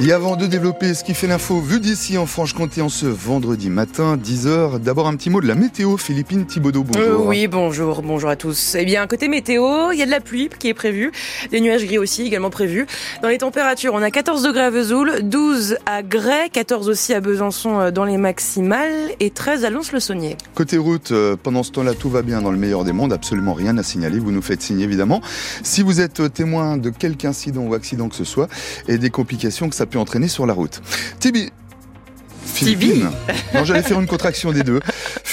Et avant de développer ce qui fait l'info vu d'ici en Franche-Comté en ce vendredi matin, 10h, d'abord un petit mot de la météo. Philippine Thibaudot, bonjour. Euh, oui, bonjour, bonjour à tous. Eh bien, côté météo, il y a de la pluie qui est prévue, des nuages gris aussi également prévus. Dans les températures, on a 14 degrés à Vesoul, 12 à Grès, 14 aussi à Besançon euh, dans les maximales et 13 à Lons-le-Saunier. Côté route, euh, pendant ce temps-là, tout va bien dans le meilleur des mondes, absolument rien à signaler. Vous nous faites signe évidemment. Si vous êtes témoin de quelque incident ou accident que ce soit et des complications que ça peut entraîner sur la route. Tibi, Philippine. Non, j'allais faire une contraction des deux.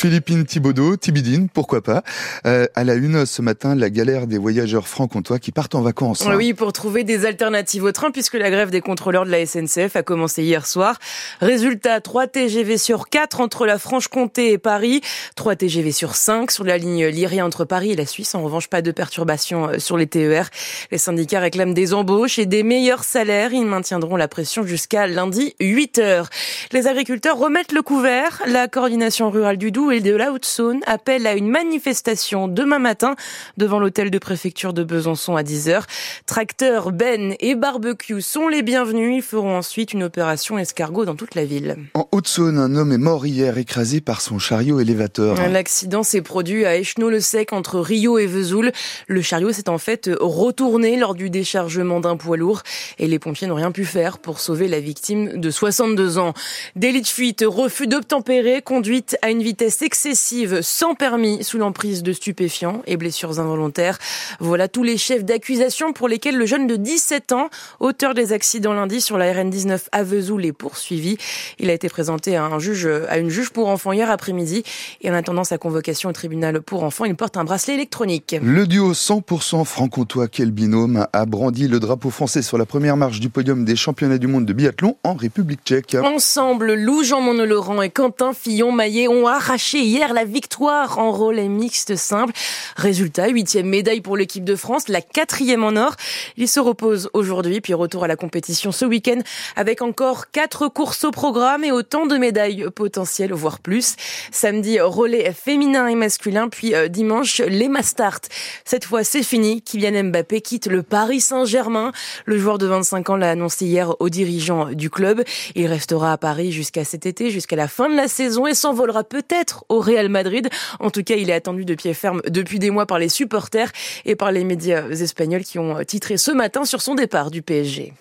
Philippine Thibaudot, Tibidine, pourquoi pas. Euh, à la une ce matin, la galère des voyageurs franc-comtois qui partent en vacances. Hein. Oui, pour trouver des alternatives au train, puisque la grève des contrôleurs de la SNCF a commencé hier soir. Résultat, 3 TGV sur 4 entre la Franche-Comté et Paris, 3 TGV sur 5 sur la ligne Lyria entre Paris et la Suisse. En revanche, pas de perturbations euh, sur les TER. Les syndicats réclament des embauches et des meilleurs salaires. Ils maintiendront la pression jusqu'à lundi 8 heures. Les agriculteurs remettent le couvert. La coordination rurale du Doubs et de la Haute-Saône appellent à une manifestation demain matin devant l'hôtel de préfecture de Besançon à 10h. Tracteurs, bennes et barbecue sont les bienvenus. Ils feront ensuite une opération escargot dans toute la ville. En Haute-Saône, un homme est mort hier écrasé par son chariot élévateur. L'accident s'est produit à Echenot-le-Sec entre Rio et Vesoul. Le chariot s'est en fait retourné lors du déchargement d'un poids lourd et les pompiers n'ont rien pu faire pour sauver la victime de 62 ans. Délit de fuite, refus d'obtempérer, conduite à une vitesse excessive sans permis sous l'emprise de stupéfiants et blessures involontaires. Voilà tous les chefs d'accusation pour lesquels le jeune de 17 ans, auteur des accidents lundi sur la RN19 à Vesoul, est poursuivi. Il a été présenté à un juge, à une juge pour enfants hier après-midi et en attendant sa convocation au tribunal pour enfants, il porte un bracelet électronique. Le duo 100% franc-comtois, quel binôme, a brandi le drapeau français sur la première marche du podium des championnats du monde de biathlon en République tchèque. Ensemble, Lou Jean Monolaurent et Quentin Fillon-Maillet ont arraché hier la victoire en relais mixte simple. Résultat, huitième médaille pour l'équipe de France, la quatrième en or. Ils se reposent aujourd'hui, puis retour à la compétition ce week-end avec encore quatre courses au programme et autant de médailles potentielles, voire plus. Samedi, relais féminin et masculin, puis euh, dimanche, les Mastart. Cette fois, c'est fini. Kylian Mbappé quitte le Paris Saint-Germain. Le joueur de 25 ans l'a annoncé hier aux dirigeants du club. Il restera à Paris jusqu'à cet été, jusqu'à la fin de la saison et s'envolera peut-être au Real Madrid. En tout cas, il est attendu de pied ferme depuis des mois par les supporters et par les médias espagnols qui ont titré ce matin sur son départ du PSG.